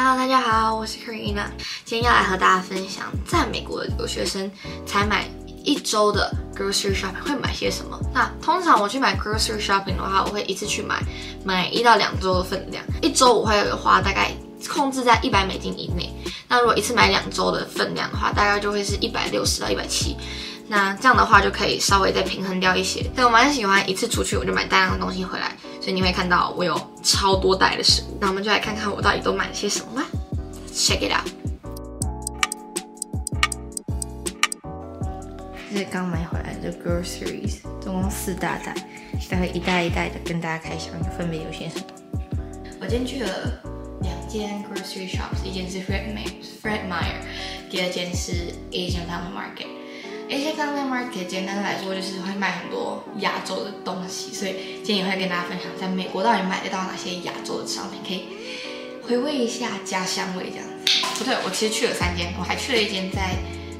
Hello，大家好，我是 Karina，今天要来和大家分享，在美国的留学生才买一周的 grocery shopping 会买些什么。那通常我去买 grocery shopping 的话，我会一次去买买一到两周的分量，一周我会花大概控制在一百美金以内。那如果一次买两周的分量的话，大概就会是一百六十到一百七。那这样的话就可以稍微再平衡掉一些。但我蛮喜欢一次出去我就买大量的东西回来，所以你会看到我有超多袋的食物。那我们就来看看我到底都买了些什么吧。Check it out。这是刚买回来的 groceries，总共四大袋，待会一袋一袋的跟大家开箱，分别有些什么。我今天去了两间 grocery shops，一间是 Fred Meyer Fred Meyer，第二间是 Asian Town Market。Asian Family Market 简单来说就是会卖很多亚洲的东西，所以今天也会跟大家分享，在美国到底买得到哪些亚洲的商品，可以回味一下家乡味这样子。不对，我其实去了三间，我还去了一间在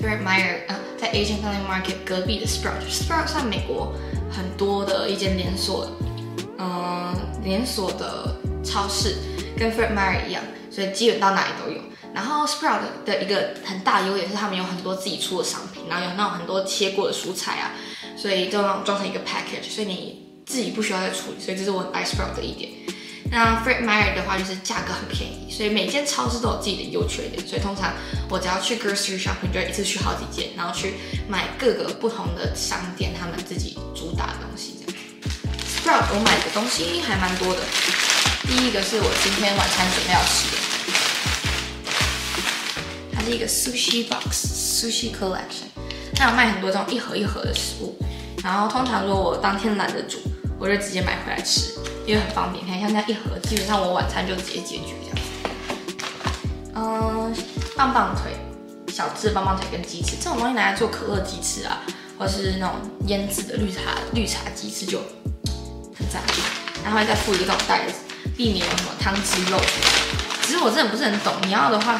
Fred Meyer，呃，在 Asian Family Market 隔壁的 Sprout。Sprout 算美国很多的一间连锁，嗯，连锁的超市，跟 Fred Meyer 一样，所以基本到哪里都有。然后 Sprout 的一个很大优点是他们有很多自己出的商品，然后有那种很多切过的蔬菜啊，所以都能装成一个 package，所以你自己不需要再处理，所以这是我很爱 Sprout 的一点。那 Fred Meyer 的话就是价格很便宜，所以每间超市都有自己的优缺点，所以通常我只要去 grocery shopping 就一次去好几间，然后去买各个不同的商店他们自己主打的东西。这样 Sprout 我买的东西还蛮多的，第一个是我今天晚餐准备要吃的。它是一个 sushi box sushi collection，它有卖很多这种一盒一盒的食物，然后通常如果我当天懒得煮，我就直接买回来吃，因为很方便。你看像这样一盒，基本上我晚餐就直接解决这样子。嗯，棒棒腿，小只棒棒腿跟鸡翅，这种东西拿来做可乐鸡翅啊，或是那种腌制的绿茶绿茶鸡翅就很赞。然后再附一个这种袋子，避免有什么汤汁漏出来。其实我真的不是很懂，你要的话。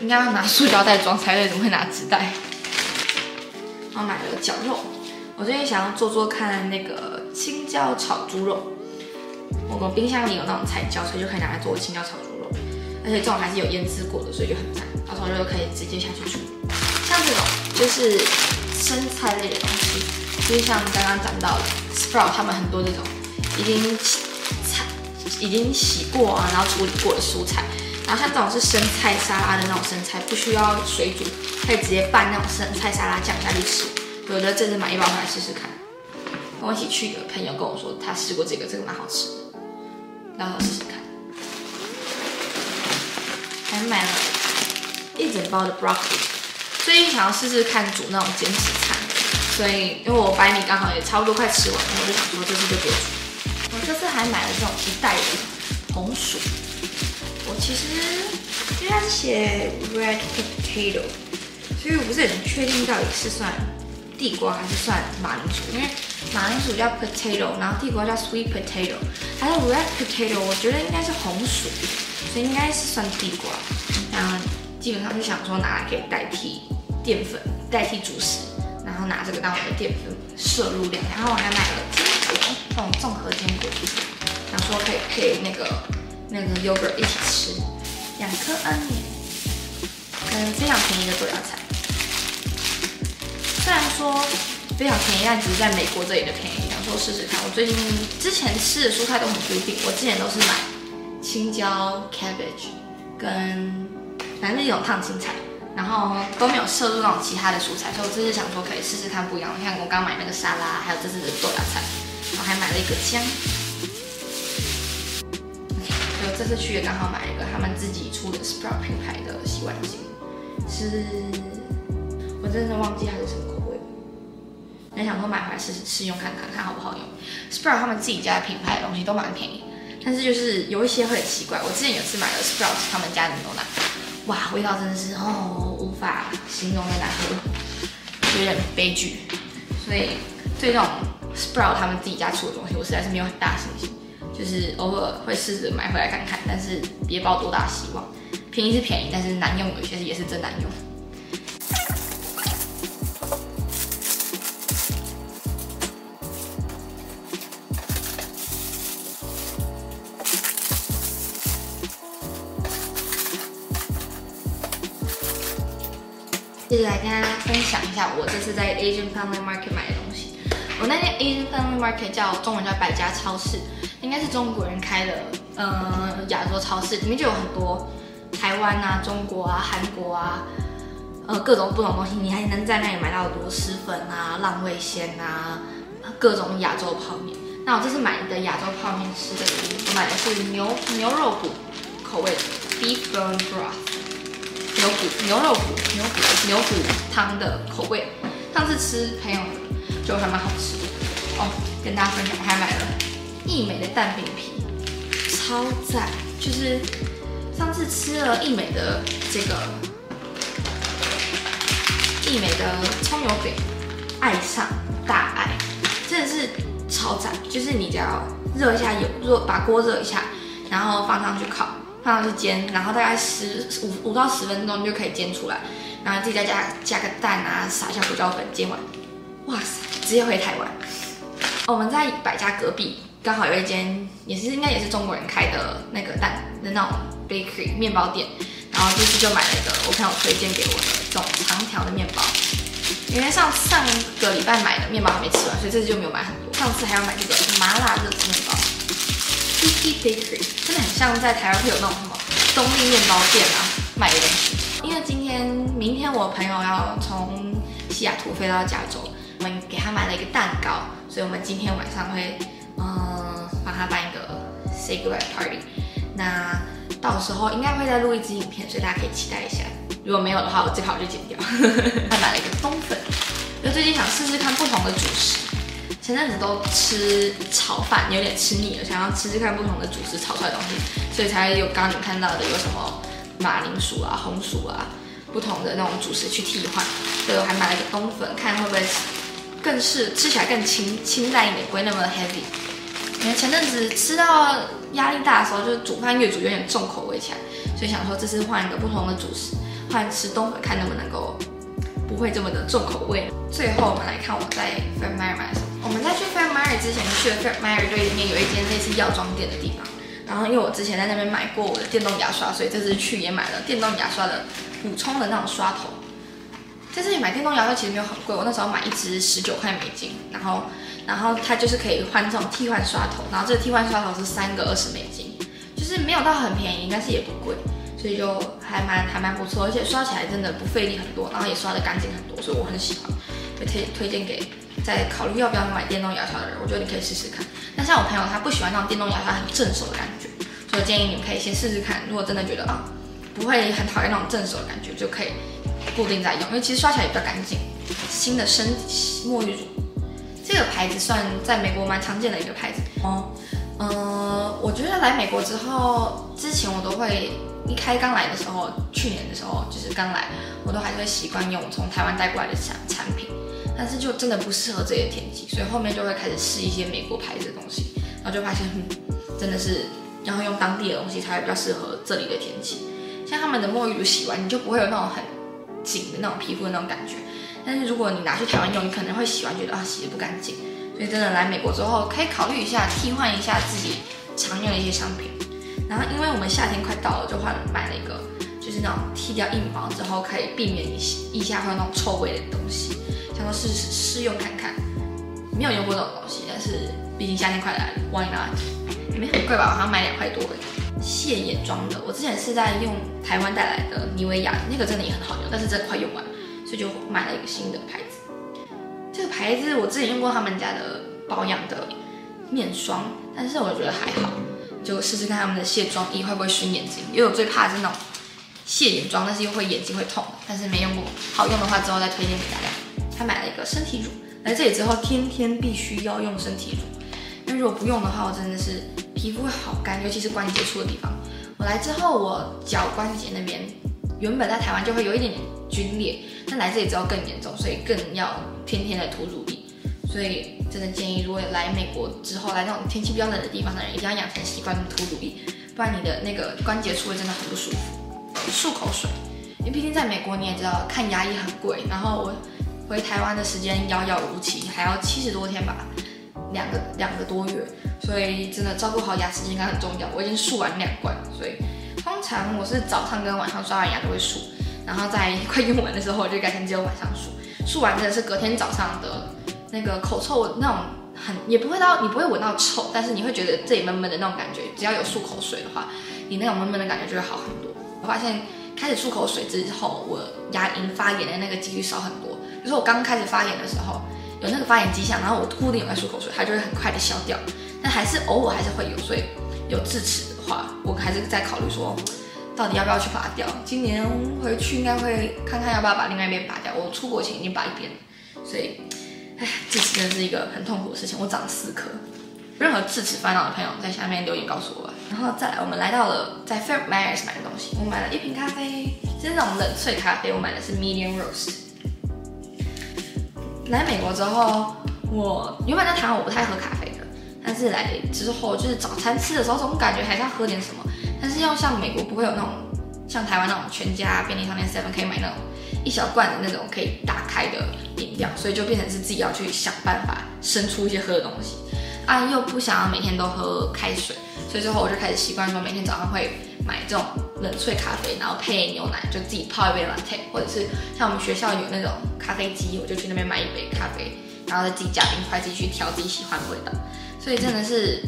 应该要拿塑胶袋装才对，怎么会拿纸袋？我买了绞肉，我最近想要做做看那个青椒炒猪肉。我们冰箱里有那种彩椒，所以就可以拿来做青椒炒猪肉。而且这种还是有腌制过的，所以就很赞。到时候就可以直接下去煮。像这种就是生菜类的东西，就是像刚刚讲到的 Sprout，他们很多这种已经菜已经洗过啊，然后处理过的蔬菜。然后像这种是生菜沙拉的那种生菜，不需要水煮，可以直接拌那种生菜沙拉酱下去吃。我觉得这次买一包回来试试看。跟我一起去的朋友跟我说，他试过这个，这个蛮好吃的，到时候试试看。还买了一整包的 broccoli，最近想要试试看煮那种减脂餐，所以因为我白米刚好也差不多快吃完了，我就想说这次就别煮。我这次还买了这种一袋的红薯。我其实因为它是写 red potato，所以我不是很确定到底是算地瓜还是算马铃薯，因为马铃薯叫 potato，然后地瓜叫 sweet potato，还有 red potato，我觉得应该是红薯，所以应该是算地瓜。然后基本上是想说拿来可以代替淀粉，代替主食，然后拿这个当我的淀粉摄入量。然后我还买了坚果，这种综合坚果，想说可以配那个。那个 yogurt 一起吃，两颗 onion，跟非常便宜的豆芽菜。虽然说非常便宜，但只是在美国这里的便宜。想说试试看，我最近之前吃的蔬菜都很固定，我之前都是买青椒 cabbage 跟反正一种烫青菜，然后都没有摄入那种其他的蔬菜，所以我这次想说可以试试看不一样。像我刚买那个沙拉，还有这次的豆芽菜，我还买了一个姜。这次去也刚好买一个他们自己出的 Sprout 品牌的洗碗巾，是，我真的忘记它是什么口味了。很想说买回来试试试用看看，看好不好用。Sprout 他们自己家的品牌的东西都蛮便宜，但是就是有一些会很奇怪。我之前有次买了 Sprout 他们家的牛奶，哇，味道真的是哦无法形容的难喝，有点悲剧。所以对这种 Sprout 他们自己家出的东西，我实在是没有很大信心。就是偶尔会试着买回来看看，但是别抱多大希望。便宜是便宜，但是难用有些也是真难用。接着来跟大家分享一下我这次在 Asian Family Market 买的东西。我那间 Asian Family Market 叫中文叫百家超市，应该是中国人开的，呃，亚洲超市，里面就有很多台湾啊、中国啊、韩国啊，呃，各种不同东西，你还能在那里买到螺蛳粉啊、浪味仙啊，各种亚洲泡面。那我这次买的亚洲泡面吃的，我买的是牛牛肉骨口味的 beef bone broth，牛骨牛肉骨牛骨牛骨汤的口味。上次吃朋友就还蛮好吃的哦，跟大家分享，我还买了益美的蛋饼皮，超赞！就是上次吃了益美的这个益美的葱油饼，爱上大爱，真的是。超赞！就是你只要热一下油，热把锅热一下，然后放上去烤，放上去煎，然后大概十五五到十分钟就可以煎出来，然后自己再加加个蛋啊，撒一下胡椒粉，煎完，哇塞，直接回台湾。我们在百家隔壁刚好有一间，也是应该也是中国人开的那个蛋的那种 bakery 面包店，然后这次就买了一个我朋友推荐给我的这种长条的面包。因为上上个礼拜买的面包还没吃完，所以这次就没有买很多。上次还要买这个麻辣热吃面包，Tiki Bakery，真的很像在台湾会有那种什么东立面包店啊卖的东西。因为今天、明天我朋友要从西雅图飞到加州，我们给他买了一个蛋糕，所以我们今天晚上会嗯帮他办一个 Say Goodbye Party。那到时候应该会再录一支影片，所以大家可以期待一下。如果没有的话，我最好就剪掉。还买了一个冬粉，因为最近想试试看不同的主食。前阵子都吃炒饭，有点吃腻了，想要吃吃看不同的主食炒出来的东西，所以才有刚刚你看到的有什么马铃薯啊、红薯啊，不同的那种主食去替换。所以我还买了一个冬粉，看会不会更是吃起来更清清淡一点，不会那么 heavy。因为前阵子吃到压力大的时候，就是煮饭越煮有点重口味起来，所以想说这次换一个不同的主食。换吃冬粉，看能不能够不会这么的重口味。最后我们来看我在 Fred Meyer 买什么。我们在去 Fred Meyer 之前去了 Fred Meyer 对里面有一间类似药妆店的地方。然后因为我之前在那边买过我的电动牙刷，所以这次去也买了电动牙刷的补充的那种刷头。但是你买电动牙刷其实没有很贵，我那时候买一支十九块美金。然后然后它就是可以换这种替换刷头，然后这个替换刷头是三个二十美金，就是没有到很便宜，但是也不贵。所以就还蛮还蛮不错，而且刷起来真的不费力很多，然后也刷的干净很多，所以我很喜欢，会推推荐给在考虑要不要买电动牙刷的人，我觉得你可以试试看。那像我朋友他不喜欢那种电动牙刷很正手的感觉，所以建议你们可以先试试看。如果真的觉得啊不会很讨厌那种正手的感觉，就可以固定在用，因为其实刷起来也比较干净。新的生沐浴乳，这个牌子算在美国蛮常见的一个牌子哦。嗯，我觉得来美国之后，之前我都会。一开刚来的时候，去年的时候就是刚来，我都还是会习惯用从台湾带过来的产产品，但是就真的不适合这里的天气，所以后面就会开始试一些美国牌子的东西，然后就发现，嗯，真的是然后用当地的东西才会比较适合这里的天气。像他们的沐浴乳洗完，你就不会有那种很紧的那种皮肤的那种感觉，但是如果你拿去台湾用，你可能会洗完觉得啊洗的不干净，所以真的来美国之后可以考虑一下替换一下自己常用的一些商品。然后，因为我们夏天快到了，就换买了一个，就是那种剃掉硬毛之后，可以避免一一下会有那种臭味的东西，想说试试试用看看。没有用过这种东西，但是毕竟夏天快来了，Why not？没很贵吧？好像买两块多的卸眼妆的。我之前是在用台湾带来的妮维雅，那个真的也很好用，但是真的快用完，所以就买了一个新的牌子。这个牌子我之前用过他们家的保养的面霜，但是我觉得还好。就试试看他们的卸妆液会不会熏眼睛，因为我最怕的是那种卸眼妆，但是又会眼睛会痛。但是没用过，好用的话之后再推荐给大家。他买了一个身体乳，来这里之后天天必须要用身体乳，因为如果不用的话，我真的是皮肤会好干，尤其是关节处的地方。我来之后，我脚关节那边原本在台湾就会有一点点皲裂，但来这里之后更严重，所以更要天天的涂乳液。所以真的建议，如果来美国之后来那种天气比较冷的地方的人，一定要养成习惯涂乳液，不然你的那个关节处会真的很不舒服。漱口水，因为毕竟在美国你也知道，看牙医很贵。然后我回台湾的时间遥遥无期，还要七十多天吧，两个两个多月。所以真的照顾好牙齿健康很重要。我已经漱完两罐，所以通常我是早上跟晚上刷完牙都会漱。然后在快用完的时候，我就改成只有晚上漱。漱完真的是隔天早上的那个口臭那种很也不会到你不会闻到臭，但是你会觉得这里闷闷的那种感觉。只要有漱口水的话，你那种闷闷的感觉就会好很多。我发现开始漱口水之后，我牙龈发炎的那个几率少很多。比如说我刚开始发炎的时候，有那个发炎迹象，然后我固定有在漱口水，它就会很快的消掉。但还是偶尔还是会有，所以有智齿的话，我还是在考虑说。到底要不要去拔掉？今年回去应该会看看要不要把另外一边拔掉。我出国前已经拔一边了，所以，哎，智齿真的是一个很痛苦的事情。我长了四颗。任何智齿烦恼的朋友在下面留言告诉我吧。然后再来，我们来到了在 Philip Myers 买的东西。我买了一瓶咖啡，是那种冷萃咖啡。我买的是 Medium Roast。来美国之后，我原本在台湾我不太喝咖啡的，但是来之后就是早餐吃的时候，总感觉还是要喝点什么。但是要像美国不会有那种像台湾那种全家便利商店 seven 可以买那种一小罐的那种可以打开的饮料，所以就变成是自己要去想办法生出一些喝的东西啊，又不想要每天都喝开水，所以之后我就开始习惯说每天早上会买这种冷萃咖啡，然后配牛奶，就自己泡一杯 latte，或者是像我们学校有那种咖啡机，我就去那边买一杯咖啡，然后再自己加冰块，自己去调自己喜欢的味道。所以真的是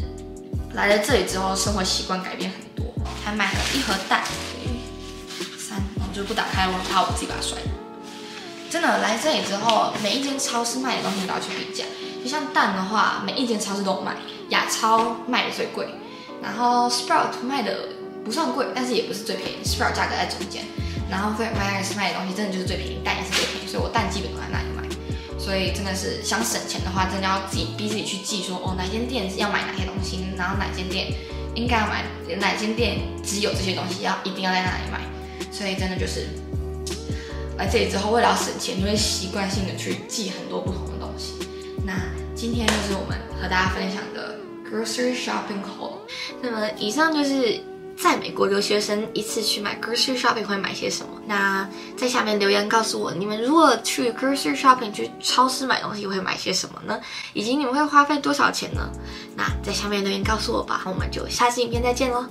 来了这里之后，生活习惯改变很多。还买了一盒蛋，三，我就不打开，我怕我自己把它摔。真的来这里之后，每一间超市卖的东西都要去比价。就像蛋的话，每一间超市都有卖，亚超卖的最贵，然后 Sprout 卖的不算贵，但是也不是最便宜，Sprout 价格在中间。然后 f a i r m a 卖的东西真的就是最便宜，蛋也是最便宜，所以我蛋基本都在那里买。所以真的是想省钱的话，真的要自己逼自己去记，说哦哪间店要买哪些东西，然后哪间店。应该要买哪间店只有这些东西，要一定要在那里买，所以真的就是来这里之后，为了要省钱，你会习惯性的去记很多不同的东西。那今天就是我们和大家分享的 grocery shopping haul。那么以上就是。在美国留学生一次去买 grocery shopping 会买些什么？那在下面留言告诉我，你们如果去 grocery shopping 去超市买东西会买些什么呢？以及你们会花费多少钱呢？那在下面留言告诉我吧。我们就下期影片再见喽。